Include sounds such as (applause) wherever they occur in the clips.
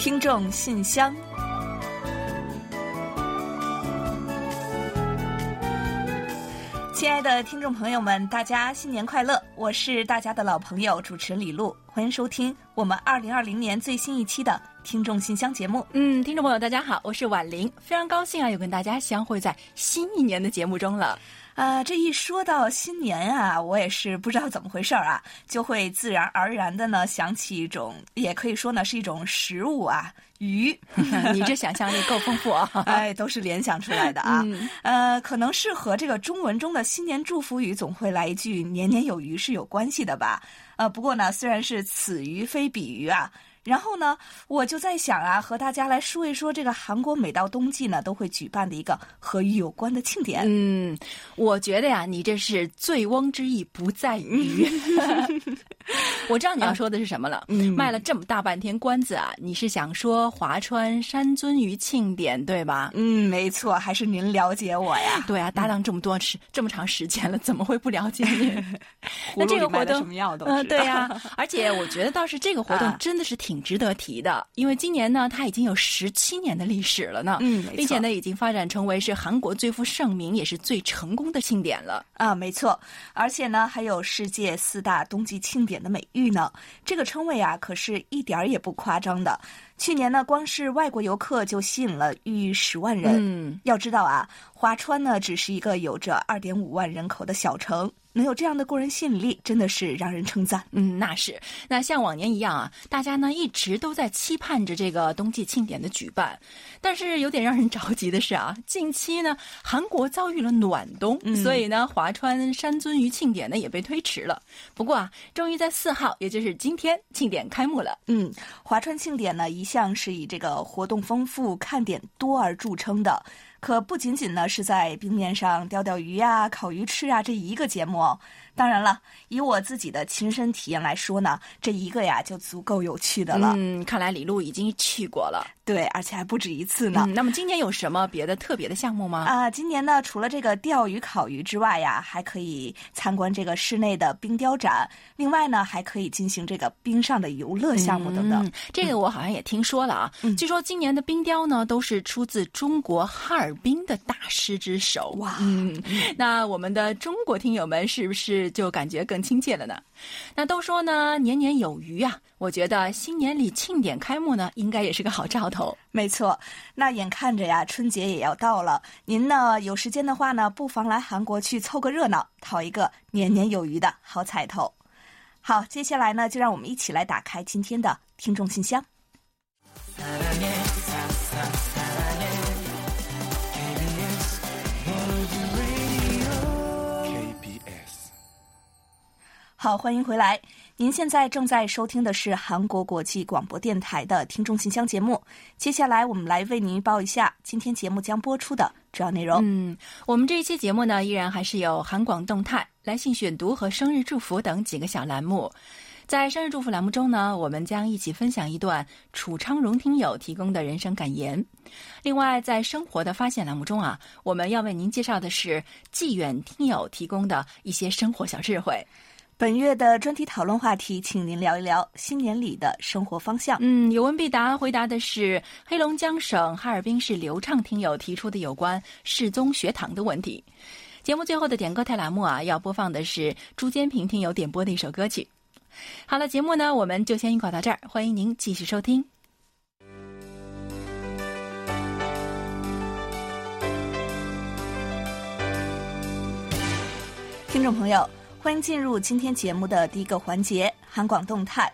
听众信箱，亲爱的听众朋友们，大家新年快乐！我是大家的老朋友主持人李璐，欢迎收听我们二零二零年最新一期的听众信箱节目。嗯，听众朋友大家好，我是婉玲，非常高兴啊，又跟大家相会在新一年的节目中了。啊，这一说到新年啊，我也是不知道怎么回事儿啊，就会自然而然的呢想起一种，也可以说呢是一种食物啊，鱼。(laughs) 你这想象力够丰富啊！(laughs) 哎，都是联想出来的啊。呃，可能是和这个中文中的新年祝福语总会来一句“年年有余”是有关系的吧？呃，不过呢，虽然是此鱼非彼鱼啊。然后呢，我就在想啊，和大家来说一说这个韩国每到冬季呢都会举办的一个和鱼有关的庆典。嗯，我觉得呀，你这是醉翁之意不在鱼。(laughs) (laughs) 我知道你要说的是什么了。嗯卖了这么大半天关子啊，你是想说华川山尊鱼庆典对吧？嗯，没错，还是您了解我呀？对啊，搭档这么多时这么长时间了，怎么会不了解你？(laughs) 那这个活动什么样都嗯，对呀。而且我觉得倒是这个活动真的是挺。挺值得提的，因为今年呢，它已经有十七年的历史了呢，嗯，并且呢，已经发展成为是韩国最负盛名也是最成功的庆典了啊，没错，而且呢，还有世界四大冬季庆典的美誉呢，这个称谓啊，可是一点儿也不夸张的。去年呢，光是外国游客就吸引了逾十万人。嗯，要知道啊，华川呢只是一个有着二点五万人口的小城，能有这样的过人吸引力，真的是让人称赞。嗯，那是。那像往年一样啊，大家呢一直都在期盼着这个冬季庆典的举办。但是有点让人着急的是啊，近期呢韩国遭遇了暖冬，所以呢华川山尊鱼庆典呢也被推迟了。不过啊，终于在四号，也就是今天，庆典开幕了。嗯，华川庆典呢一。向是以这个活动丰富、看点多而著称的，可不仅仅呢是在冰面上钓钓鱼呀、烤鱼吃啊这一个节目哦。当然了，以我自己的亲身体验来说呢，这一个呀就足够有趣的了。嗯，看来李璐已经去过了，对，而且还不止一次呢。那么今年有什么别的特别的项目吗？啊，今年呢，除了这个钓鱼、烤鱼之外呀，还可以参观这个室内的冰雕展。另外呢，还可以进行这个冰上的游乐项目等等。这个我好像也听说了啊。据说今年的冰雕呢，都是出自中国哈尔滨的大师之手。哇，嗯，那我们的中国听友们是不是？就感觉更亲切了呢。那都说呢，年年有余啊。我觉得新年里庆典开幕呢，应该也是个好兆头。没错，那眼看着呀，春节也要到了。您呢，有时间的话呢，不妨来韩国去凑个热闹，讨一个年年有余的好彩头。好，接下来呢，就让我们一起来打开今天的听众信箱。好，欢迎回来。您现在正在收听的是韩国国际广播电台的听众信箱节目。接下来，我们来为您报一下今天节目将播出的主要内容。嗯，我们这一期节目呢，依然还是有韩广动态、来信选读和生日祝福等几个小栏目。在生日祝福栏目中呢，我们将一起分享一段楚昌荣听友提供的人生感言。另外，在生活的发现栏目中啊，我们要为您介绍的是纪远听友提供的一些生活小智慧。本月的专题讨论话题，请您聊一聊新年里的生活方向。嗯，有问必答，回答的是黑龙江省哈尔滨市流畅听友提出的有关世宗学堂的问题。节目最后的点歌台栏目啊，要播放的是朱坚平听友点播的一首歌曲。好了，节目呢，我们就先预告到这儿，欢迎您继续收听。听众朋友。欢迎进入今天节目的第一个环节——韩广动态。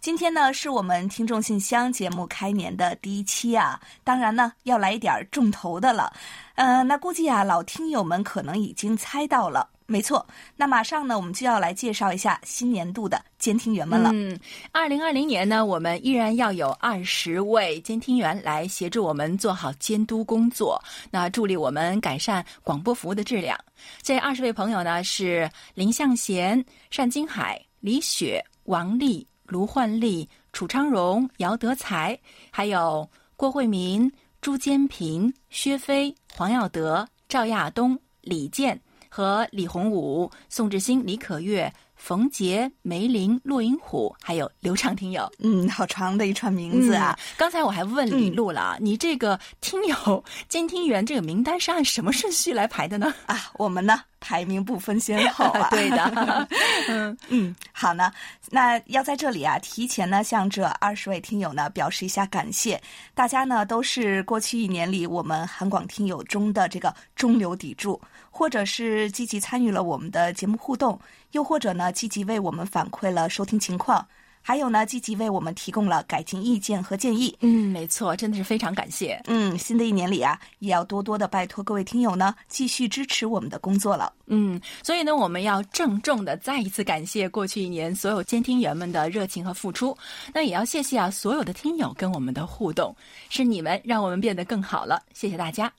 今天呢，是我们听众信箱节目开年的第一期啊，当然呢，要来一点重头的了。呃，那估计啊，老听友们可能已经猜到了。没错，那马上呢，我们就要来介绍一下新年度的监听员们了。嗯，二零二零年呢，我们依然要有二十位监听员来协助我们做好监督工作，那助力我们改善广播服务的质量。这二十位朋友呢，是林向贤、单金海、李雪、王丽、卢焕丽、楚昌荣、姚德才，还有郭慧民、朱坚平、薛飞、黄耀德、赵亚东、李健。和李洪武、宋志新、李可月、冯杰、梅林、骆银虎，还有刘畅听友。嗯，好长的一串名字啊！刚才我还问李璐了，你这个听友监听员这个名单是按什么顺序来排的呢？啊，我们呢？排名不分先后啊，(laughs) 对的，(laughs) 嗯嗯，好呢，那要在这里啊，提前呢向这二十位听友呢表示一下感谢，大家呢都是过去一年里我们韩广听友中的这个中流砥柱，或者是积极参与了我们的节目互动，又或者呢积极为我们反馈了收听情况。还有呢，积极为我们提供了改进意见和建议。嗯，没错，真的是非常感谢。嗯，新的一年里啊，也要多多的拜托各位听友呢，继续支持我们的工作了。嗯，所以呢，我们要郑重的再一次感谢过去一年所有监听员们的热情和付出。那也要谢谢啊，所有的听友跟我们的互动，是你们让我们变得更好了。谢谢大家。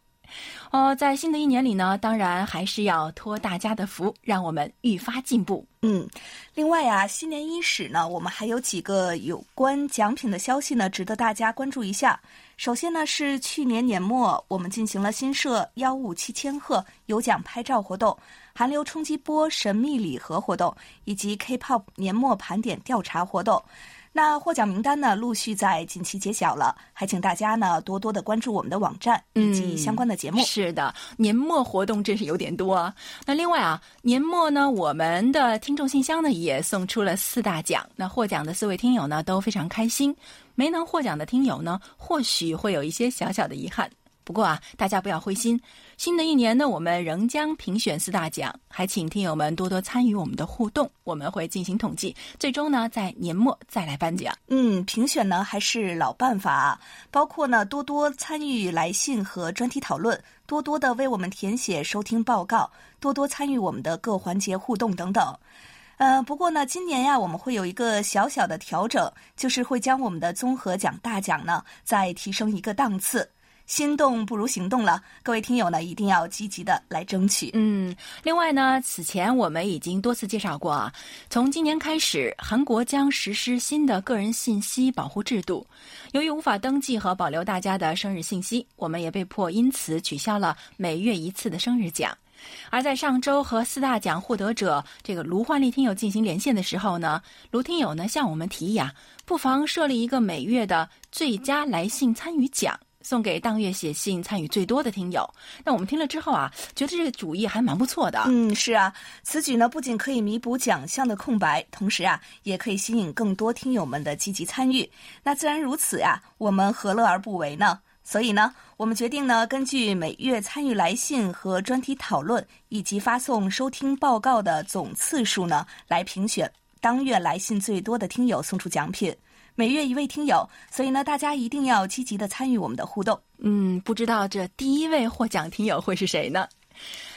哦，在新的一年里呢，当然还是要托大家的福，让我们愈发进步。嗯，另外啊，新年伊始呢，我们还有几个有关奖品的消息呢，值得大家关注一下。首先呢，是去年年末我们进行了新设幺五七千赫有奖拍照活动、韩流冲击波神秘礼盒活动以及 K-pop 年末盘点调查活动。那获奖名单呢，陆续在近期揭晓了，还请大家呢多多的关注我们的网站以及相关的节目。是的，年末活动真是有点多。那另外啊，年末呢，我们的听众信箱呢也送出了四大奖。那获奖的四位听友呢都非常开心，没能获奖的听友呢，或许会有一些小小的遗憾。不过啊，大家不要灰心。新的一年呢，我们仍将评选四大奖，还请听友们多多参与我们的互动，我们会进行统计，最终呢在年末再来颁奖。嗯，评选呢还是老办法，包括呢多多参与来信和专题讨论，多多的为我们填写收听报告，多多参与我们的各环节互动等等。呃，不过呢，今年呀我们会有一个小小的调整，就是会将我们的综合奖大奖呢再提升一个档次。心动不如行动了，各位听友呢，一定要积极的来争取。嗯，另外呢，此前我们已经多次介绍过啊，从今年开始，韩国将实施新的个人信息保护制度。由于无法登记和保留大家的生日信息，我们也被迫因此取消了每月一次的生日奖。而在上周和四大奖获得者这个卢焕丽听友进行连线的时候呢，卢听友呢向我们提议啊，不妨设立一个每月的最佳来信参与奖。送给当月写信参与最多的听友。那我们听了之后啊，觉得这个主意还蛮不错的。嗯，是啊，此举呢不仅可以弥补奖项的空白，同时啊，也可以吸引更多听友们的积极参与。那自然如此呀，我们何乐而不为呢？所以呢，我们决定呢，根据每月参与来信和专题讨论，以及发送收听报告的总次数呢，来评选当月来信最多的听友，送出奖品。每月一位听友，所以呢，大家一定要积极的参与我们的互动。嗯，不知道这第一位获奖听友会是谁呢？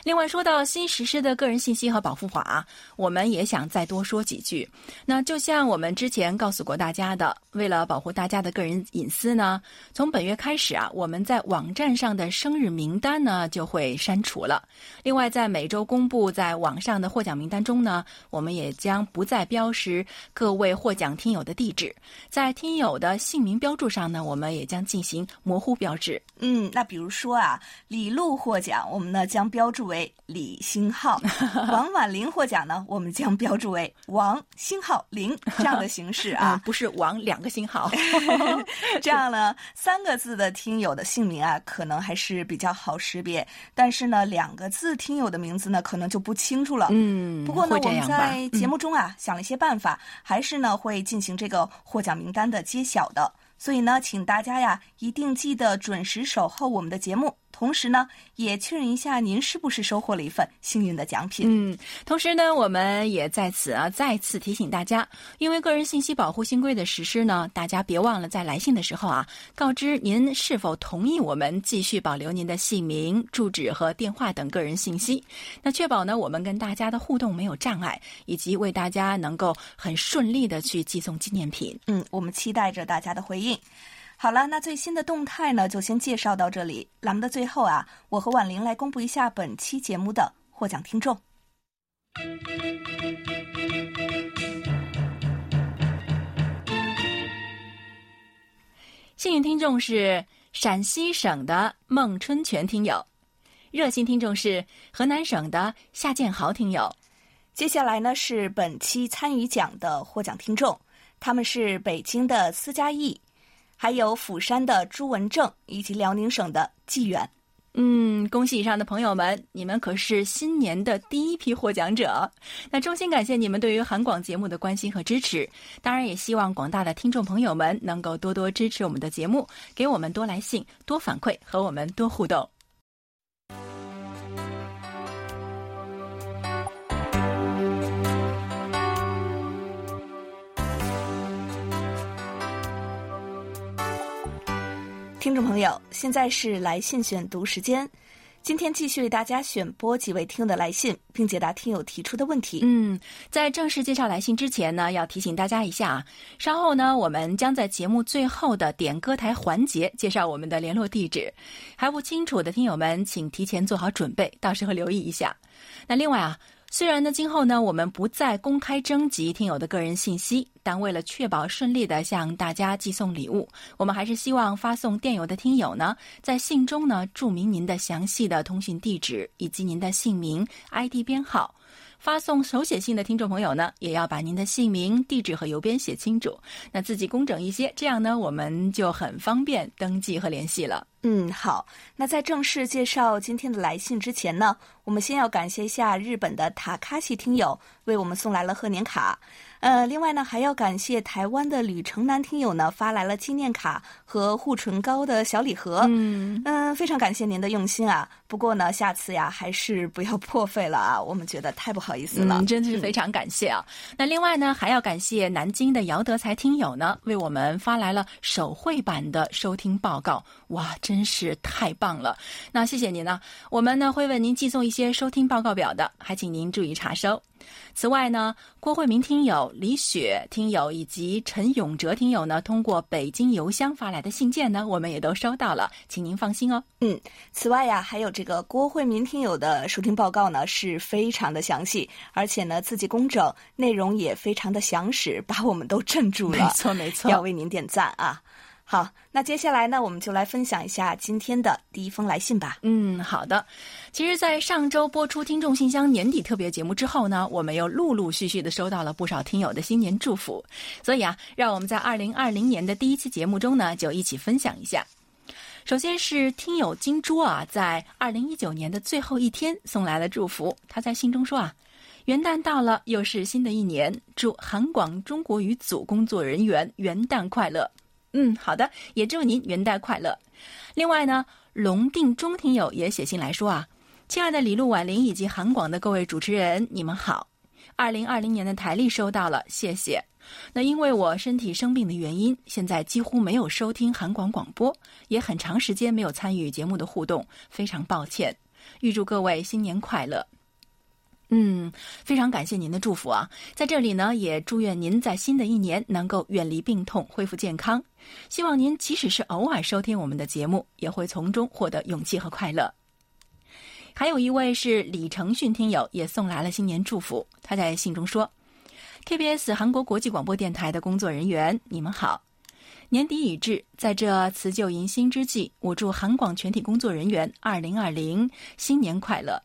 另外，说到新实施的个人信息和保护法，我们也想再多说几句。那就像我们之前告诉过大家的，为了保护大家的个人隐私呢，从本月开始啊，我们在网站上的生日名单呢就会删除了。另外，在每周公布在网上的获奖名单中呢，我们也将不再标识各位获奖听友的地址。在听友的姓名标注上呢，我们也将进行模糊标志。嗯，那比如说啊，李璐获奖，我们呢将标注。为李星浩，(laughs) 王婉玲获奖呢，我们将标注为 (laughs) 王星浩玲这样的形式啊，(laughs) 不是王两个星号。这样呢，三个字的听友的姓名啊，可能还是比较好识别，但是呢，两个字听友的名字呢，可能就不清楚了。嗯，不过呢，我们在节目中啊，想了一些办法，还是呢会进行这个获奖名单的揭晓的。所以呢，请大家呀，一定记得准时守候我们的节目。同时呢，也确认一下您是不是收获了一份幸运的奖品。嗯，同时呢，我们也在此啊再次提醒大家，因为个人信息保护新规的实施呢，大家别忘了在来信的时候啊，告知您是否同意我们继续保留您的姓名、住址和电话等个人信息。那确保呢，我们跟大家的互动没有障碍，以及为大家能够很顺利的去寄送纪念品。嗯，我们期待着大家的回应。好了，那最新的动态呢，就先介绍到这里。栏目的最后啊，我和婉玲来公布一下本期节目的获奖听众。幸运听众是陕西省的孟春全听友，热心听众是河南省的夏建豪听友，接下来呢是本期参与奖的获奖听众，他们是北京的司佳义，还有釜山的朱文正以及辽宁省的纪远。嗯，恭喜以上的朋友们，你们可是新年的第一批获奖者。那衷心感谢你们对于韩广节目的关心和支持，当然也希望广大的听众朋友们能够多多支持我们的节目，给我们多来信、多反馈和我们多互动。听众朋友，现在是来信选读时间。今天继续为大家选播几位听友的来信，并解答听友提出的问题。嗯，在正式介绍来信之前呢，要提醒大家一下啊，稍后呢，我们将在节目最后的点歌台环节介绍我们的联络地址。还不清楚的听友们，请提前做好准备，到时候留意一下。那另外啊。虽然呢，今后呢，我们不再公开征集听友的个人信息，但为了确保顺利的向大家寄送礼物，我们还是希望发送电邮的听友呢，在信中呢注明您的详细的通讯地址以及您的姓名、ID 编号。发送手写信的听众朋友呢，也要把您的姓名、地址和邮编写清楚，那字迹工整一些，这样呢，我们就很方便登记和联系了。嗯，好。那在正式介绍今天的来信之前呢，我们先要感谢一下日本的塔卡西听友为我们送来了贺年卡。呃，另外呢，还要感谢台湾的吕城南听友呢发来了纪念卡和护唇膏的小礼盒。嗯嗯，非常感谢您的用心啊。不过呢，下次呀还是不要破费了啊，我们觉得太不好意思了。嗯，真的是非常感谢啊。那另外呢，还要感谢南京的姚德才听友呢，为我们发来了手绘版的收听报告。哇，真是太棒了！那谢谢您呢，我们呢会为您寄送一些收听报告表的，还请您注意查收。此外呢，郭慧明听友、李雪听友以及陈永哲听友呢，通过北京邮箱发来的信件呢，我们也都收到了，请您放心哦。嗯，此外呀，还有这个郭慧明听友的收听报告呢，是非常的详细，而且呢字迹工整，内容也非常的详实，把我们都镇住了。没错，没错，要为您点赞啊！好，那接下来呢，我们就来分享一下今天的第一封来信吧。嗯，好的。其实，在上周播出听众信箱年底特别节目之后呢，我们又陆陆续续的收到了不少听友的新年祝福，所以啊，让我们在二零二零年的第一期节目中呢，就一起分享一下。首先是听友金珠啊，在二零一九年的最后一天送来了祝福，他在信中说啊，元旦到了，又是新的一年，祝韩广中国语组工作人员元旦快乐。嗯，好的，也祝您元旦快乐。另外呢，龙定中听友也写信来说啊，亲爱的李璐、婉玲以及韩广的各位主持人，你们好。二零二零年的台历收到了，谢谢。那因为我身体生病的原因，现在几乎没有收听韩广广播，也很长时间没有参与节目的互动，非常抱歉。预祝各位新年快乐。嗯，非常感谢您的祝福啊！在这里呢，也祝愿您在新的一年能够远离病痛，恢复健康。希望您即使是偶尔收听我们的节目，也会从中获得勇气和快乐。还有一位是李承训听友，也送来了新年祝福。他在信中说：“KBS 韩国国际广播电台的工作人员，你们好！年底已至，在这辞旧迎新之际，我祝韩广全体工作人员二零二零新年快乐。”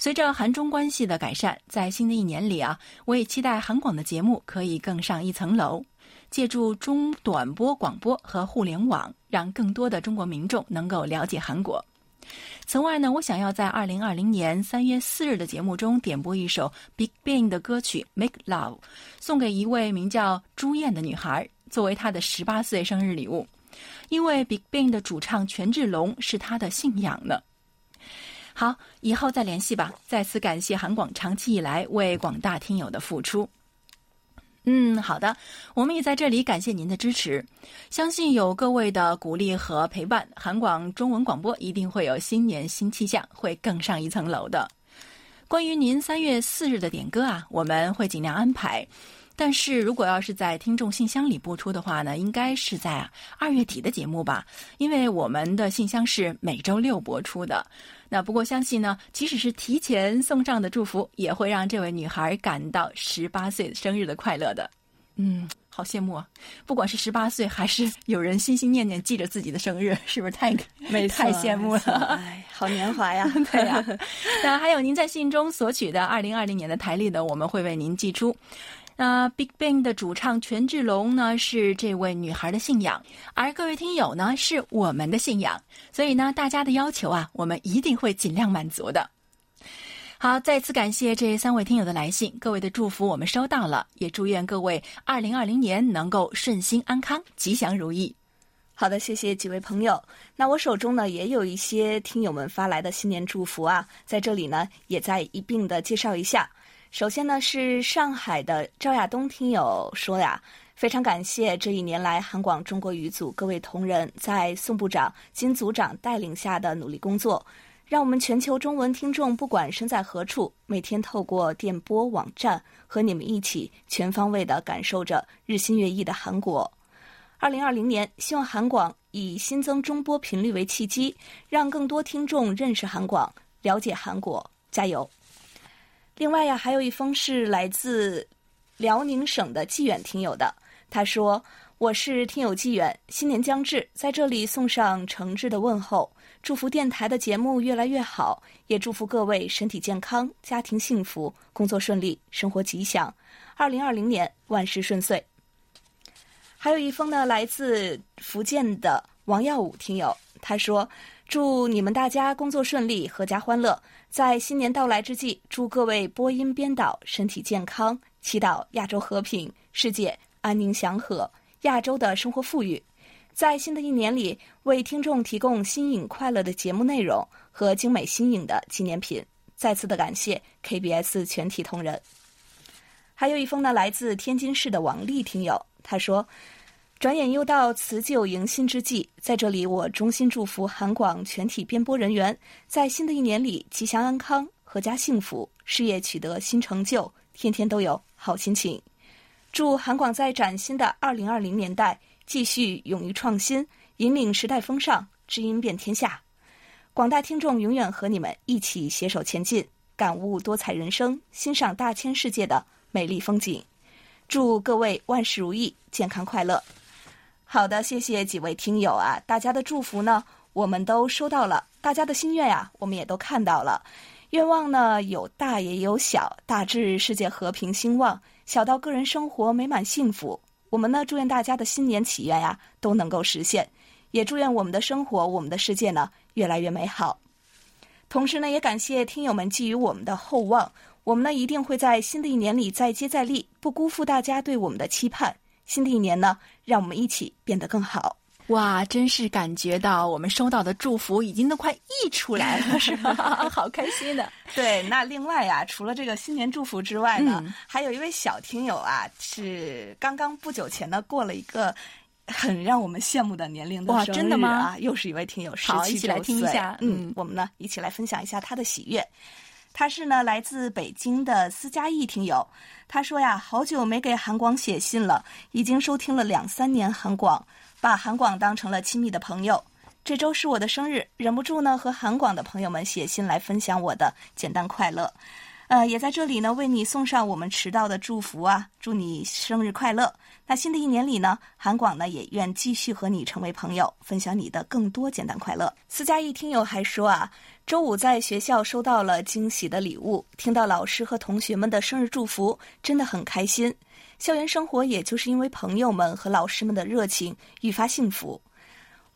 随着韩中关系的改善，在新的一年里啊，我也期待韩广的节目可以更上一层楼，借助中短波广播和互联网，让更多的中国民众能够了解韩国。此外呢，我想要在二零二零年三月四日的节目中点播一首 Big Bang 的歌曲《Make Love》，送给一位名叫朱燕的女孩，作为她的十八岁生日礼物。因为 Big Bang 的主唱权志龙是她的信仰呢。好，以后再联系吧。再次感谢韩广长期以来为广大听友的付出。嗯，好的，我们也在这里感谢您的支持。相信有各位的鼓励和陪伴，韩广中文广播一定会有新年新气象，会更上一层楼的。关于您三月四日的点歌啊，我们会尽量安排。但是如果要是在听众信箱里播出的话呢，应该是在二月底的节目吧，因为我们的信箱是每周六播出的。那不过相信呢，即使是提前送上的祝福，也会让这位女孩感到十八岁生日的快乐的。嗯，好羡慕啊！不管是十八岁，还是有人心心念念记着自己的生日，是不是太没太羡慕了？哎，好年华呀！(laughs) 对呀。(laughs) 那还有您在信中索取的二零二零年的台历呢？我们会为您寄出。那 Big Bang 的主唱权志龙呢，是这位女孩的信仰，而各位听友呢，是我们的信仰。所以呢，大家的要求啊，我们一定会尽量满足的。好，再次感谢这三位听友的来信，各位的祝福我们收到了，也祝愿各位二零二零年能够顺心安康、吉祥如意。好的，谢谢几位朋友。那我手中呢也有一些听友们发来的新年祝福啊，在这里呢也在一并的介绍一下。首先呢，是上海的赵亚东听友说呀，非常感谢这一年来韩广中国语组各位同仁在宋部长、金组长带领下的努力工作，让我们全球中文听众不管身在何处，每天透过电波网站和你们一起全方位的感受着日新月异的韩国。二零二零年，希望韩广以新增中波频率为契机，让更多听众认识韩广、了解韩国，加油！另外呀，还有一封是来自辽宁省的纪远听友的。他说：“我是听友纪远，新年将至，在这里送上诚挚的问候，祝福电台的节目越来越好，也祝福各位身体健康、家庭幸福、工作顺利、生活吉祥。二零二零年万事顺遂。”还有一封呢，来自福建的王耀武听友，他说。祝你们大家工作顺利，阖家欢乐。在新年到来之际，祝各位播音编导身体健康，祈祷亚洲和平，世界安宁祥和，亚洲的生活富裕。在新的一年里，为听众提供新颖快乐的节目内容和精美新颖的纪念品。再次的感谢 KBS 全体同仁。还有一封呢，来自天津市的王丽听友，他说。转眼又到辞旧迎新之际，在这里，我衷心祝福韩广全体编播人员在新的一年里吉祥安康、阖家幸福，事业取得新成就，天天都有好心情。祝韩广在崭新的二零二零年代继续勇于创新，引领时代风尚，知音遍天下。广大听众永远和你们一起携手前进，感悟多彩人生，欣赏大千世界的美丽风景。祝各位万事如意，健康快乐。好的，谢谢几位听友啊，大家的祝福呢，我们都收到了；大家的心愿呀，我们也都看到了。愿望呢，有大也有小，大至世界和平兴旺，小到个人生活美满幸福。我们呢，祝愿大家的新年祈愿呀都能够实现，也祝愿我们的生活、我们的世界呢越来越美好。同时呢，也感谢听友们寄予我们的厚望，我们呢一定会在新的一年里再接再厉，不辜负大家对我们的期盼。新的一年呢，让我们一起变得更好。哇，真是感觉到我们收到的祝福已经都快溢出来了，是吧？(laughs) 好开心的。(laughs) 对，那另外呀，除了这个新年祝福之外呢，还有一位小听友啊，是刚刚不久前呢过了一个很让我们羡慕的年龄的生日啊，真的吗？又是一位听友，好，一起来听一下。嗯，我们呢一起来分享一下他的喜悦。他是呢来自北京的司嘉义听友，他说呀，好久没给韩广写信了，已经收听了两三年韩广，把韩广当成了亲密的朋友。这周是我的生日，忍不住呢和韩广的朋友们写信来分享我的简单快乐。呃，也在这里呢，为你送上我们迟到的祝福啊！祝你生日快乐！那新的一年里呢，韩广呢也愿继续和你成为朋友，分享你的更多简单快乐。四加一听友还说啊，周五在学校收到了惊喜的礼物，听到老师和同学们的生日祝福，真的很开心。校园生活也就是因为朋友们和老师们的热情愈发幸福。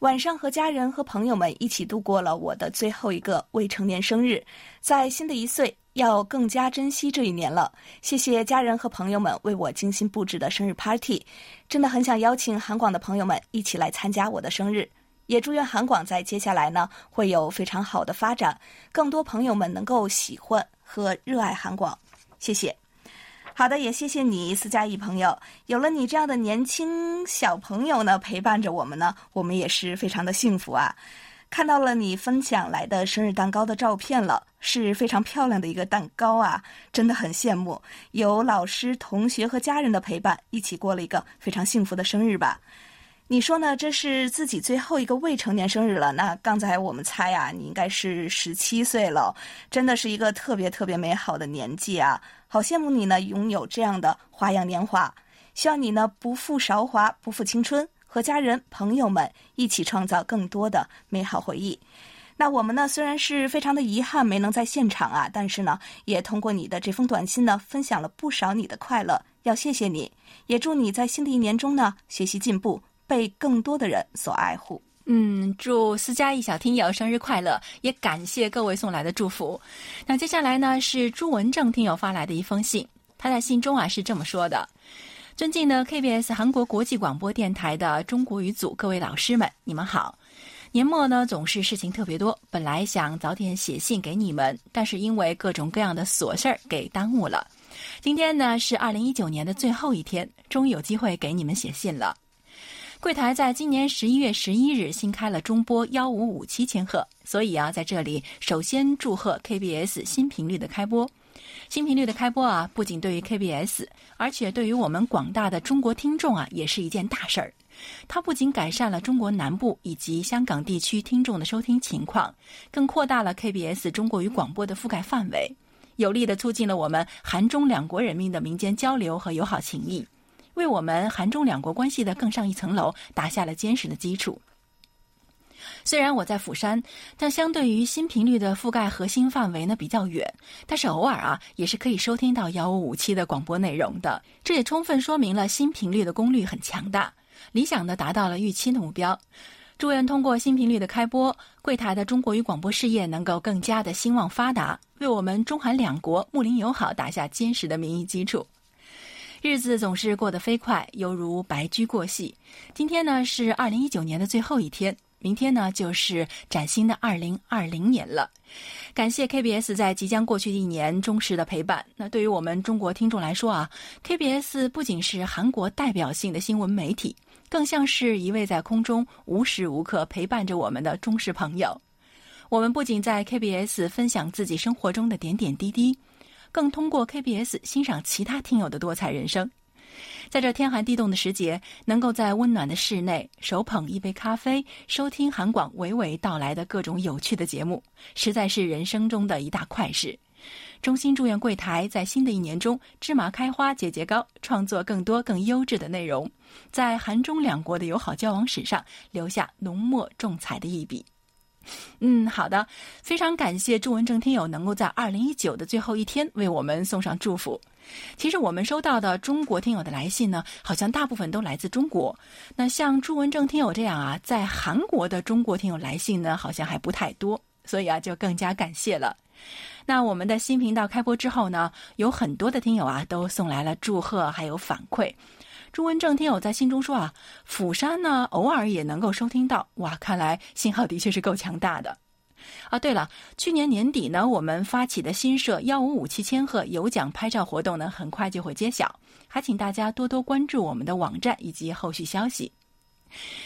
晚上和家人和朋友们一起度过了我的最后一个未成年生日，在新的一岁。要更加珍惜这一年了。谢谢家人和朋友们为我精心布置的生日 party，真的很想邀请韩广的朋友们一起来参加我的生日。也祝愿韩广在接下来呢会有非常好的发展，更多朋友们能够喜欢和热爱韩广。谢谢。好的，也谢谢你司嘉义朋友，有了你这样的年轻小朋友呢陪伴着我们呢，我们也是非常的幸福啊。看到了你分享来的生日蛋糕的照片了，是非常漂亮的一个蛋糕啊，真的很羡慕。有老师、同学和家人的陪伴，一起过了一个非常幸福的生日吧。你说呢？这是自己最后一个未成年生日了。那刚才我们猜啊，你应该是十七岁了，真的是一个特别特别美好的年纪啊！好羡慕你呢，拥有这样的花样年华。希望你呢不负韶华，不负青春，和家人朋友们一起创造更多的美好回忆。那我们呢虽然是非常的遗憾没能在现场啊，但是呢也通过你的这封短信呢分享了不少你的快乐，要谢谢你，也祝你在新的一年中呢学习进步，被更多的人所爱护。嗯，祝思佳一小听友生日快乐，也感谢各位送来的祝福。那接下来呢是朱文正听友发来的一封信，他在信中啊是这么说的：“尊敬的 KBS 韩国国际广播电台的中国语组各位老师们，你们好。年末呢总是事情特别多，本来想早点写信给你们，但是因为各种各样的琐事儿给耽误了。今天呢是二零一九年的最后一天，终于有机会给你们写信了。”柜台在今年十一月十一日新开了中波幺五五七千赫，所以啊，在这里首先祝贺 KBS 新频率的开播。新频率的开播啊，不仅对于 KBS，而且对于我们广大的中国听众啊，也是一件大事儿。它不仅改善了中国南部以及香港地区听众的收听情况，更扩大了 KBS 中国语广播的覆盖范围，有力的促进了我们韩中两国人民的民间交流和友好情谊。为我们韩中两国关系的更上一层楼打下了坚实的基础。虽然我在釜山，但相对于新频率的覆盖核心范围呢比较远，但是偶尔啊也是可以收听到幺五五七的广播内容的。这也充分说明了新频率的功率很强大，理想的达到了预期的目标。祝愿通过新频率的开播，柜台的中国语广播事业能够更加的兴旺发达，为我们中韩两国睦邻友好打下坚实的民意基础。日子总是过得飞快，犹如白驹过隙。今天呢是二零一九年的最后一天，明天呢就是崭新的二零二零年了。感谢 KBS 在即将过去一年忠实的陪伴。那对于我们中国听众来说啊，KBS 不仅是韩国代表性的新闻媒体，更像是一位在空中无时无刻陪伴着我们的忠实朋友。我们不仅在 KBS 分享自己生活中的点点滴滴。更通过 KBS 欣赏其他听友的多彩人生，在这天寒地冻的时节，能够在温暖的室内手捧一杯咖啡，收听韩广娓娓道来的各种有趣的节目，实在是人生中的一大快事。衷心祝愿柜台在新的一年中芝麻开花节节高，创作更多更优质的内容，在韩中两国的友好交往史上留下浓墨重彩的一笔。(laughs) 嗯，好的，非常感谢朱文正听友能够在二零一九的最后一天为我们送上祝福。其实我们收到的中国听友的来信呢，好像大部分都来自中国。那像朱文正听友这样啊，在韩国的中国听友来信呢，好像还不太多，所以啊，就更加感谢了。那我们的新频道开播之后呢，有很多的听友啊，都送来了祝贺还有反馈。朱文正听友在信中说啊，釜山呢偶尔也能够收听到，哇，看来信号的确是够强大的。啊，对了，去年年底呢，我们发起的新设幺五五七千赫有奖拍照活动呢，很快就会揭晓，还请大家多多关注我们的网站以及后续消息。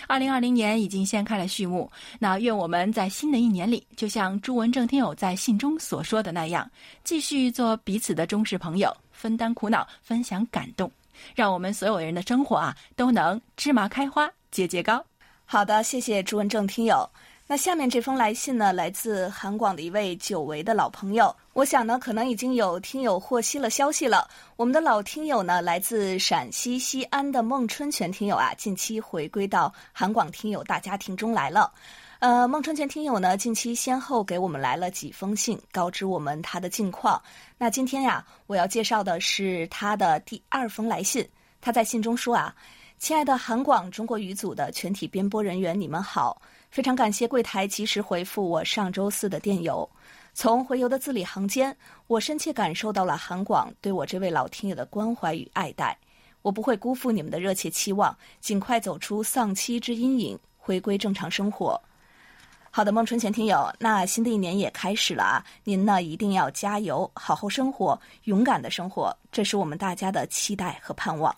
二零二零年已经掀开了序幕，那愿我们在新的一年里，就像朱文正听友在信中所说的那样，继续做彼此的忠实朋友，分担苦恼，分享感动。让我们所有人的生活啊，都能芝麻开花节节高。好的，谢谢朱文正听友。那下面这封来信呢，来自韩广的一位久违的老朋友。我想呢，可能已经有听友获悉了消息了。我们的老听友呢，来自陕西西安的孟春全听友啊，近期回归到韩广听友大家庭中来了。呃，孟春全听友呢，近期先后给我们来了几封信，告知我们他的近况。那今天呀，我要介绍的是他的第二封来信。他在信中说啊：“亲爱的韩广中国语组的全体编播人员，你们好！非常感谢柜台及时回复我上周四的电邮。从回邮的字里行间，我深切感受到了韩广对我这位老听友的关怀与爱戴。我不会辜负你们的热切期望，尽快走出丧妻之阴影，回归正常生活。”好的，孟春前听友，那新的一年也开始了啊！您呢一定要加油，好好生活，勇敢的生活，这是我们大家的期待和盼望。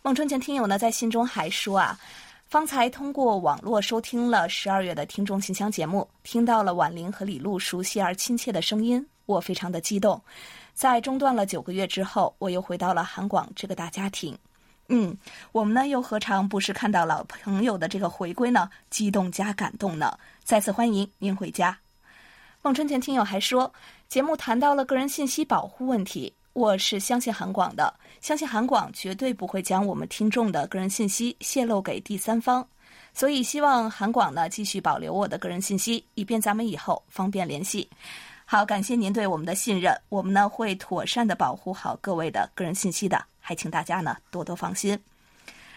孟春前听友呢在信中还说啊，方才通过网络收听了十二月的听众信箱节目，听到了婉玲和李璐熟悉而亲切的声音，我非常的激动。在中断了九个月之后，我又回到了韩广这个大家庭。嗯，我们呢又何尝不是看到老朋友的这个回归呢？激动加感动呢！再次欢迎您回家。孟春前听友还说，节目谈到了个人信息保护问题，我是相信韩广的，相信韩广绝对不会将我们听众的个人信息泄露给第三方，所以希望韩广呢继续保留我的个人信息，以便咱们以后方便联系。好，感谢您对我们的信任，我们呢会妥善的保护好各位的个人信息的，还请大家呢多多放心。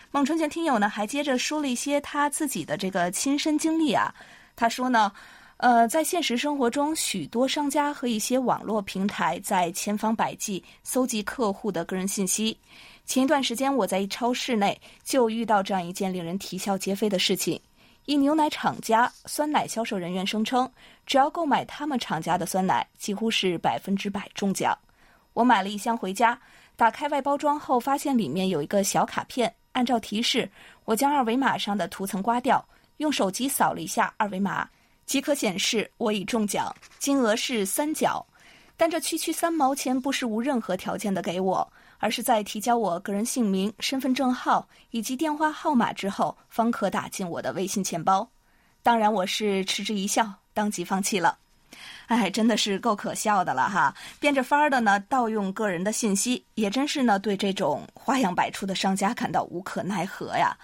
孟春泉听友呢还接着说了一些他自己的这个亲身经历啊，他说呢。呃，在现实生活中，许多商家和一些网络平台在千方百计搜集客户的个人信息。前一段时间，我在一超市内就遇到这样一件令人啼笑皆非的事情：一牛奶厂家酸奶销售人员声称，只要购买他们厂家的酸奶，几乎是百分之百中奖。我买了一箱回家，打开外包装后，发现里面有一个小卡片。按照提示，我将二维码上的涂层刮掉，用手机扫了一下二维码。即可显示我已中奖，金额是三角，但这区区三毛钱不是无任何条件的给我，而是在提交我个人姓名、身份证号以及电话号码之后，方可打进我的微信钱包。当然，我是嗤之一笑，当即放弃了。哎，真的是够可笑的了哈！变着法儿的呢盗用个人的信息，也真是呢对这种花样百出的商家感到无可奈何呀。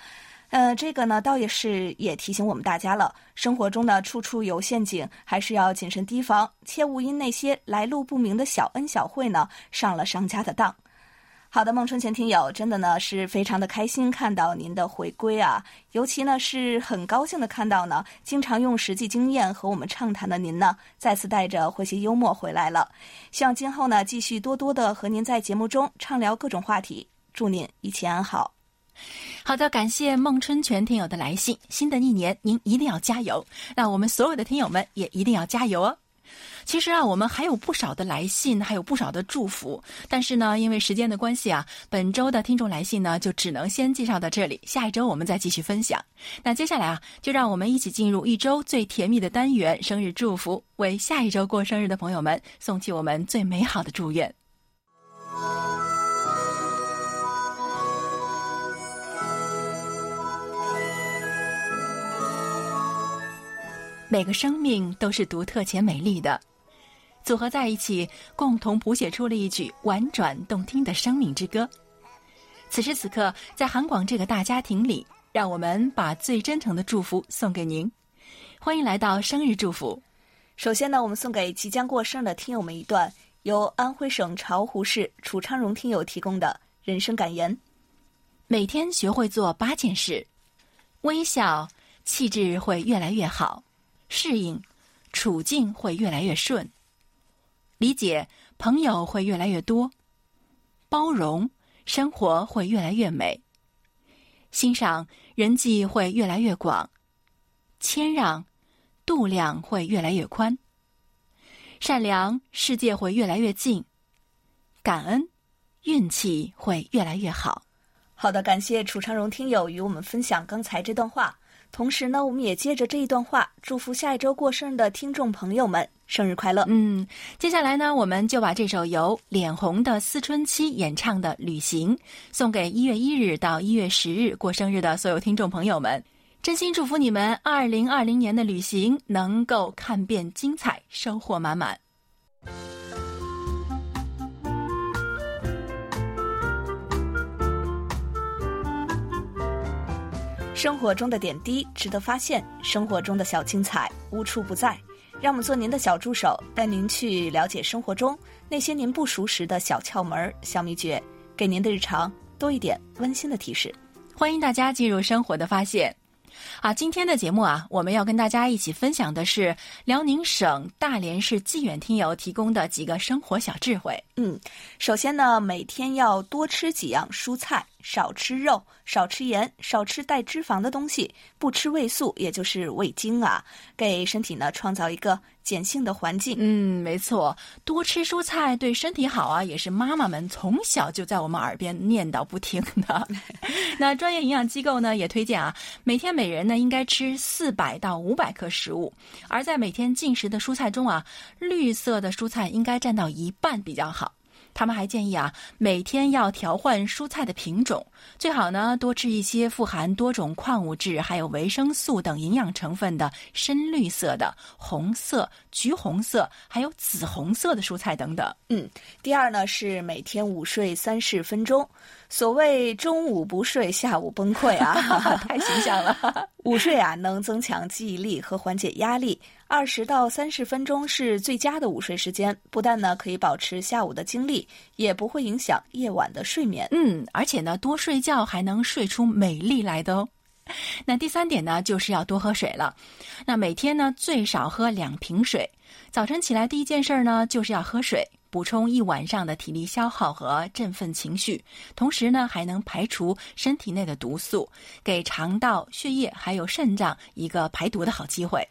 呃，这个呢，倒也是也提醒我们大家了。生活中呢，处处有陷阱，还是要谨慎提防，切勿因那些来路不明的小恩小惠呢，上了商家的当。好的，孟春前听友，真的呢是非常的开心看到您的回归啊，尤其呢是很高兴的看到呢，经常用实际经验和我们畅谈的您呢，再次带着诙谐幽默回来了。希望今后呢，继续多多的和您在节目中畅聊各种话题。祝您一切安好。好的，感谢孟春全听友的来信。新的一年，您一定要加油。那我们所有的听友们也一定要加油哦。其实啊，我们还有不少的来信，还有不少的祝福。但是呢，因为时间的关系啊，本周的听众来信呢，就只能先介绍到这里。下一周我们再继续分享。那接下来啊，就让我们一起进入一周最甜蜜的单元——生日祝福，为下一周过生日的朋友们送去我们最美好的祝愿。每个生命都是独特且美丽的，组合在一起，共同谱写出了一曲婉转动听的生命之歌。此时此刻，在韩广这个大家庭里，让我们把最真诚的祝福送给您。欢迎来到生日祝福。首先呢，我们送给即将过生日的听友们一段由安徽省巢湖市楚昌荣听友提供的人生感言：每天学会做八件事，微笑，气质会越来越好。适应，处境会越来越顺；理解，朋友会越来越多；包容，生活会越来越美；欣赏，人际会越来越广；谦让，度量会越来越宽；善良，世界会越来越近；感恩，运气会越来越好。好的，感谢楚昌荣听友与我们分享刚才这段话。同时呢，我们也接着这一段话，祝福下一周过生日的听众朋友们生日快乐。嗯，接下来呢，我们就把这首由脸红的思春期演唱的《旅行》送给一月一日到一月十日过生日的所有听众朋友们，真心祝福你们二零二零年的旅行能够看遍精彩，收获满满。生活中的点滴值得发现，生活中的小精彩无处不在。让我们做您的小助手，带您去了解生活中那些您不熟识的小窍门、小秘诀，给您的日常多一点温馨的提示。欢迎大家进入生活的发现。啊，今天的节目啊，我们要跟大家一起分享的是辽宁省大连市济远听友提供的几个生活小智慧。嗯，首先呢，每天要多吃几样蔬菜。少吃肉，少吃盐，少吃带脂肪的东西，不吃味素，也就是味精啊，给身体呢创造一个碱性的环境。嗯，没错，多吃蔬菜对身体好啊，也是妈妈们从小就在我们耳边念叨不停的。(laughs) 那专业营养机构呢也推荐啊，每天每人呢应该吃四百到五百克食物，而在每天进食的蔬菜中啊，绿色的蔬菜应该占到一半比较好。他们还建议啊，每天要调换蔬菜的品种，最好呢多吃一些富含多种矿物质、还有维生素等营养成分的深绿色的、红色、橘红色，还有紫红色的蔬菜等等。嗯，第二呢是每天午睡三十分钟。所谓中午不睡，下午崩溃啊，(laughs) 太形象了。(laughs) 午睡啊，能增强记忆力和缓解压力。二十到三十分钟是最佳的午睡时间，不但呢可以保持下午的精力，也不会影响夜晚的睡眠。嗯，而且呢，多睡觉还能睡出美丽来的哦。那第三点呢，就是要多喝水了。那每天呢，最少喝两瓶水。早晨起来第一件事儿呢，就是要喝水。补充一晚上的体力消耗和振奋情绪，同时呢，还能排除身体内的毒素，给肠道、血液还有肾脏一个排毒的好机会。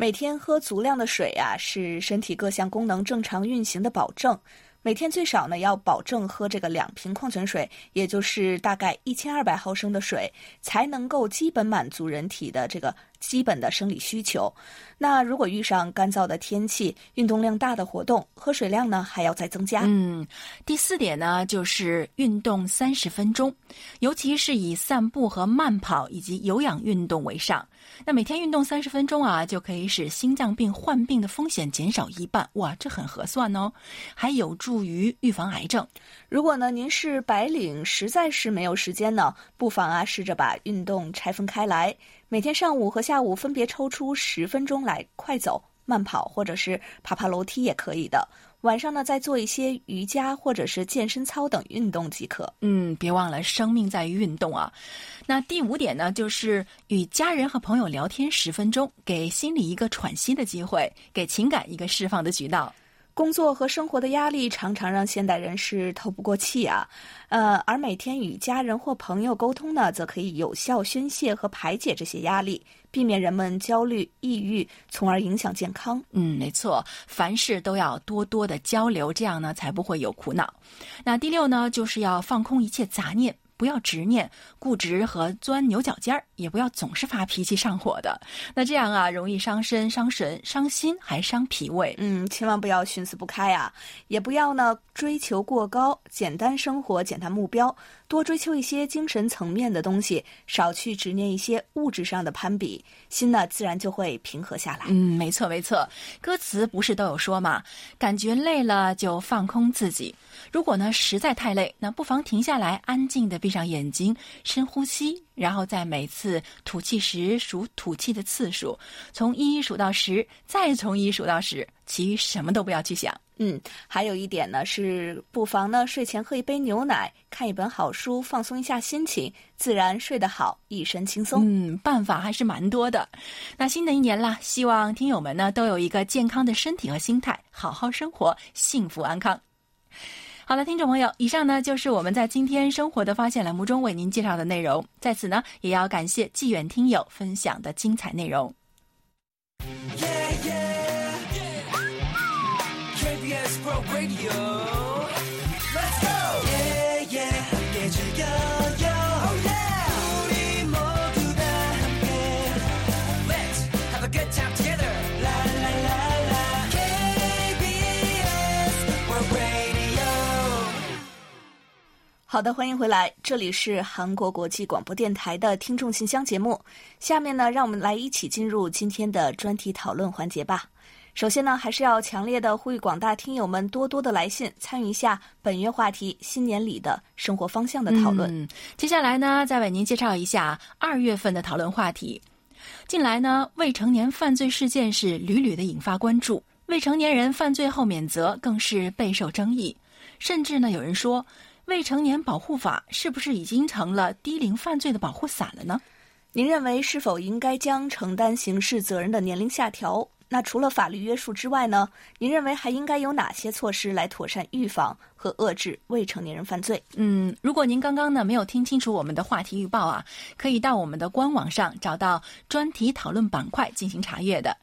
每天喝足量的水啊，是身体各项功能正常运行的保证。每天最少呢要保证喝这个两瓶矿泉水，也就是大概一千二百毫升的水，才能够基本满足人体的这个基本的生理需求。那如果遇上干燥的天气，运动量大的活动，喝水量呢还要再增加。嗯，第四点呢就是运动三十分钟，尤其是以散步和慢跑以及有氧运动为上。那每天运动三十分钟啊，就可以使心脏病患病的风险减少一半。哇，这很合算哦，还有助于预防癌症。如果呢您是白领，实在是没有时间呢，不妨啊试着把运动拆分开来，每天上午和下午分别抽出十分钟来快走、慢跑，或者是爬爬楼梯也可以的。晚上呢，再做一些瑜伽或者是健身操等运动即可。嗯，别忘了，生命在于运动啊。那第五点呢，就是与家人和朋友聊天十分钟，给心里一个喘息的机会，给情感一个释放的渠道。工作和生活的压力常常让现代人是透不过气啊，呃，而每天与家人或朋友沟通呢，则可以有效宣泄和排解这些压力，避免人们焦虑、抑郁，从而影响健康。嗯，没错，凡事都要多多的交流，这样呢才不会有苦恼。那第六呢，就是要放空一切杂念。不要执念、固执和钻牛角尖儿，也不要总是发脾气、上火的。那这样啊，容易伤身、伤神、伤心，还伤脾胃。嗯，千万不要寻思不开啊，也不要呢追求过高，简单生活、简单目标，多追求一些精神层面的东西，少去执念一些物质上的攀比，心呢自然就会平和下来。嗯，没错没错，歌词不是都有说嘛？感觉累了就放空自己。如果呢实在太累，那不妨停下来，安静的闭上眼睛，深呼吸，然后在每次吐气时数吐气的次数，从一数到十，再从一数到十，其余什么都不要去想。嗯，还有一点呢是，不妨呢睡前喝一杯牛奶，看一本好书，放松一下心情，自然睡得好，一身轻松。嗯，办法还是蛮多的。那新的一年啦，希望听友们呢都有一个健康的身体和心态，好好生活，幸福安康。好了，听众朋友，以上呢就是我们在今天生活的发现栏目中为您介绍的内容。在此呢，也要感谢纪远听友分享的精彩内容。好的，欢迎回来，这里是韩国国际广播电台的听众信箱节目。下面呢，让我们来一起进入今天的专题讨论环节吧。首先呢，还是要强烈的呼吁广大听友们多多的来信，参与一下本月话题“新年里的生活方向”的讨论。嗯，接下来呢，再为您介绍一下二月份的讨论话题。近来呢，未成年犯罪事件是屡屡的引发关注，未成年人犯罪后免责更是备受争议，甚至呢，有人说。未成年保护法是不是已经成了低龄犯罪的保护伞了呢？您认为是否应该将承担刑事责任的年龄下调？那除了法律约束之外呢？您认为还应该有哪些措施来妥善预防和遏制未成年人犯罪？嗯，如果您刚刚呢没有听清楚我们的话题预报啊，可以到我们的官网上找到专题讨论板块进行查阅的。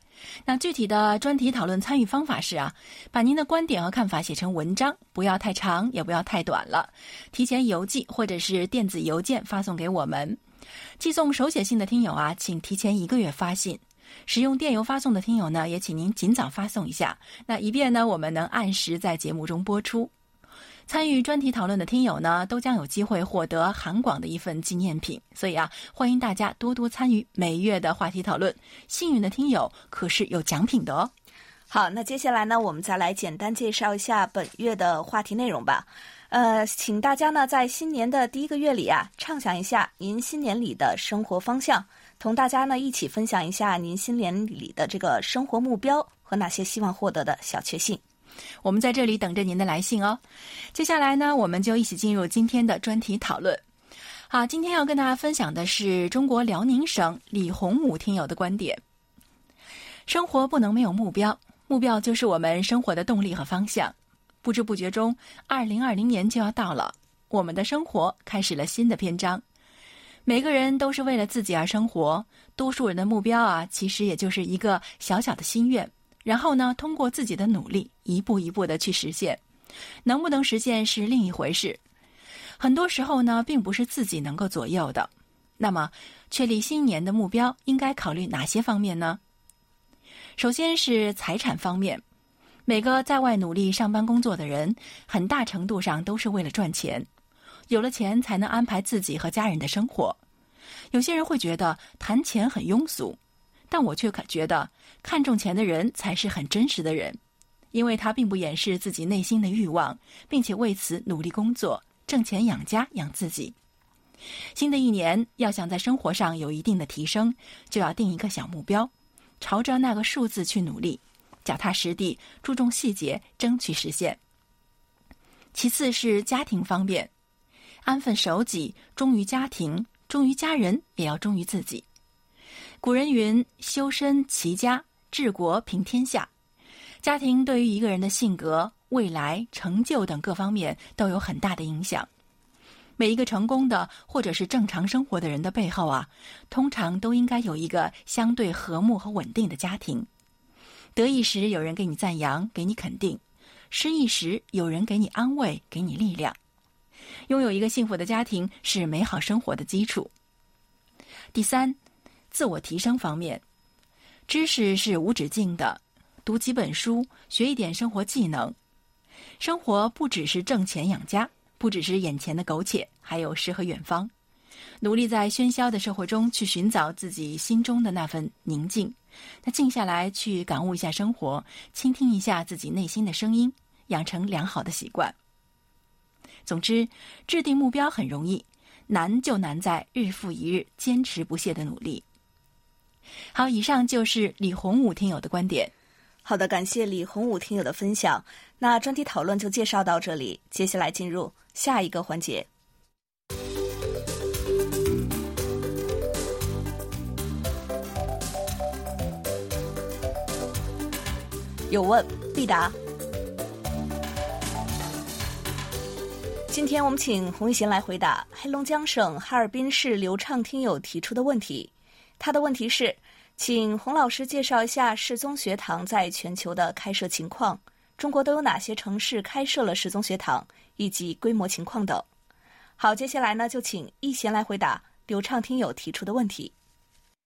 那具体的专题讨论参与方法是啊，把您的观点和看法写成文章，不要太长，也不要太短了。提前邮寄或者是电子邮件发送给我们。寄送手写信的听友啊，请提前一个月发信；使用电邮发送的听友呢，也请您尽早发送一下，那以便呢我们能按时在节目中播出。参与专题讨论的听友呢，都将有机会获得韩广的一份纪念品。所以啊，欢迎大家多多参与每月的话题讨论。幸运的听友可是有奖品的哦。好，那接下来呢，我们再来简单介绍一下本月的话题内容吧。呃，请大家呢在新年的第一个月里啊，畅想一下您新年里的生活方向，同大家呢一起分享一下您新年里的这个生活目标和那些希望获得的小确幸。我们在这里等着您的来信哦。接下来呢，我们就一起进入今天的专题讨论。好，今天要跟大家分享的是中国辽宁省李洪武听友的观点：生活不能没有目标，目标就是我们生活的动力和方向。不知不觉中，二零二零年就要到了，我们的生活开始了新的篇章。每个人都是为了自己而生活，多数人的目标啊，其实也就是一个小小的心愿。然后呢，通过自己的努力，一步一步的去实现。能不能实现是另一回事。很多时候呢，并不是自己能够左右的。那么，确立新年的目标，应该考虑哪些方面呢？首先是财产方面。每个在外努力上班工作的人，很大程度上都是为了赚钱。有了钱，才能安排自己和家人的生活。有些人会觉得谈钱很庸俗，但我却觉得看重钱的人才是很真实的人，因为他并不掩饰自己内心的欲望，并且为此努力工作，挣钱养家养自己。新的一年，要想在生活上有一定的提升，就要定一个小目标，朝着那个数字去努力。脚踏实地，注重细节，争取实现。其次是家庭方面，安分守己，忠于家庭，忠于家人，也要忠于自己。古人云：“修身齐家治国平天下。”家庭对于一个人的性格、未来、成就等各方面都有很大的影响。每一个成功的或者是正常生活的人的背后啊，通常都应该有一个相对和睦和稳定的家庭。得意时有人给你赞扬，给你肯定；失意时有人给你安慰，给你力量。拥有一个幸福的家庭是美好生活的基础。第三，自我提升方面，知识是无止境的，读几本书，学一点生活技能。生活不只是挣钱养家，不只是眼前的苟且，还有诗和远方。努力在喧嚣的社会中去寻找自己心中的那份宁静。那静下来去感悟一下生活，倾听一下自己内心的声音，养成良好的习惯。总之，制定目标很容易，难就难在日复一日坚持不懈的努力。好，以上就是李洪武听友的观点。好的，感谢李洪武听友的分享。那专题讨论就介绍到这里，接下来进入下一个环节。有问必答。今天我们请洪一贤来回答黑龙江省哈尔滨市刘畅听友提出的问题。他的问题是，请洪老师介绍一下世宗学堂在全球的开设情况，中国都有哪些城市开设了世宗学堂，以及规模情况等。好，接下来呢，就请一贤来回答刘畅听友提出的问题。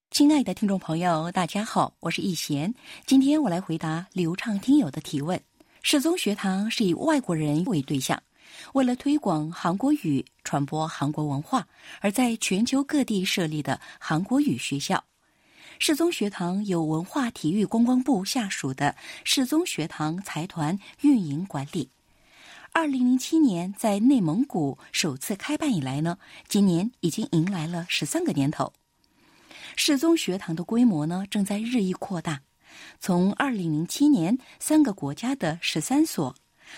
亲爱的听众朋友，大家好，我是易贤。今天我来回答流畅听友的提问。世宗学堂是以外国人为对象，为了推广韩国语、传播韩国文化，而在全球各地设立的韩国语学校。世宗学堂由文化体育观光部下属的世宗学堂财团运营管理。二零零七年在内蒙古首次开办以来呢，今年已经迎来了十三个年头。世宗学堂的规模呢，正在日益扩大。从二零零七年三个国家的十三所，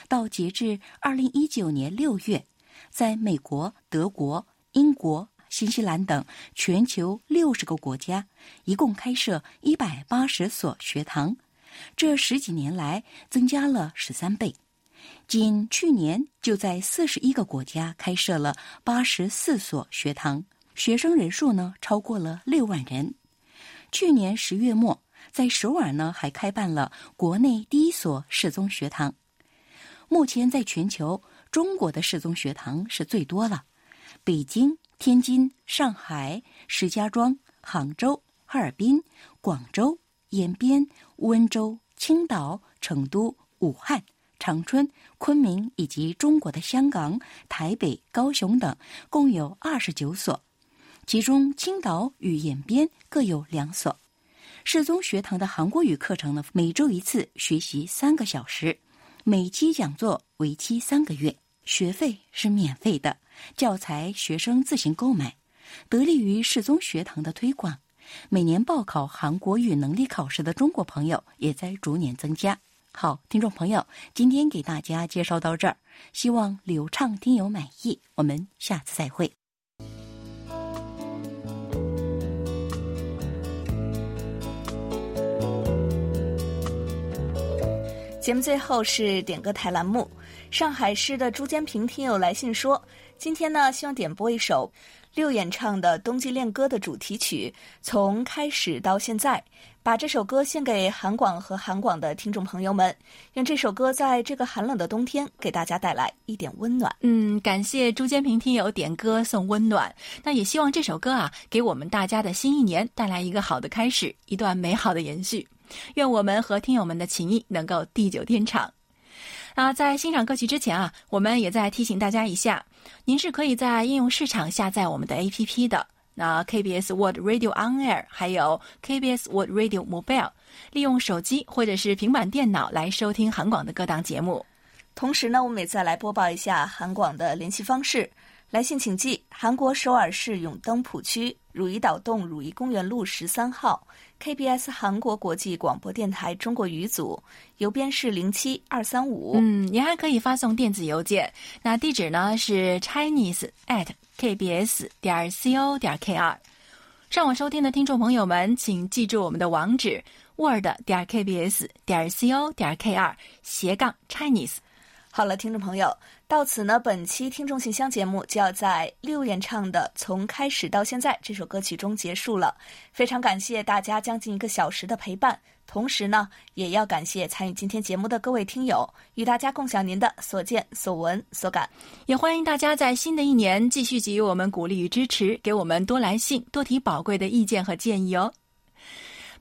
到截至二零一九年六月，在美国、德国、英国、新西兰等全球六十个国家，一共开设一百八十所学堂。这十几年来，增加了十三倍。仅去年，就在四十一个国家开设了八十四所学堂。学生人数呢超过了六万人。去年十月末，在首尔呢还开办了国内第一所世宗学堂。目前在全球，中国的世宗学堂是最多了。北京、天津、上海、石家庄、杭州、哈尔滨、广州、延边、温州、青岛、成都、武汉、长春、昆明以及中国的香港、台北、高雄等，共有二十九所，其中青岛与延边各有两所。世宗学堂的韩国语课程呢，每周一次，学习三个小时，每期讲座为期三个月，学费是免费的，教材学生自行购买，得力于世宗学堂的推广。每年报考韩国语能力考试的中国朋友也在逐年增加。好，听众朋友，今天给大家介绍到这儿，希望流畅听友满意。我们下次再会。节目最后是点歌台栏目，上海市的朱坚平听友来信说，今天呢希望点播一首。六演唱的《冬季恋歌》的主题曲，从开始到现在，把这首歌献给韩广和韩广的听众朋友们，愿这首歌在这个寒冷的冬天给大家带来一点温暖。嗯，感谢朱坚平听友点歌送温暖，那也希望这首歌啊，给我们大家的新一年带来一个好的开始，一段美好的延续。愿我们和听友们的情谊能够地久天长。啊，在欣赏歌曲之前啊，我们也在提醒大家一下，您是可以在应用市场下载我们的 APP 的。那 KBS World Radio On Air 还有 KBS World Radio Mobile，利用手机或者是平板电脑来收听韩广的各档节目。同时呢，我们也再来播报一下韩广的联系方式。来信请寄韩国首尔市永登浦区汝矣岛洞汝矣公园路十三号 KBS 韩国国际广播电台中国语组，邮编是零七二三五。嗯，您还可以发送电子邮件，那地址呢是 Chinese at KBS 点 CO 点 KR。上网收听的听众朋友们，请记住我们的网址：word 点 KBS 点 CO 点 KR 斜杠 Chinese。好了，听众朋友，到此呢，本期听众信箱节目就要在六演唱的《从开始到现在》这首歌曲中结束了。非常感谢大家将近一个小时的陪伴，同时呢，也要感谢参与今天节目的各位听友，与大家共享您的所见所闻所感。也欢迎大家在新的一年继续给予我们鼓励与支持，给我们多来信，多提宝贵的意见和建议哦。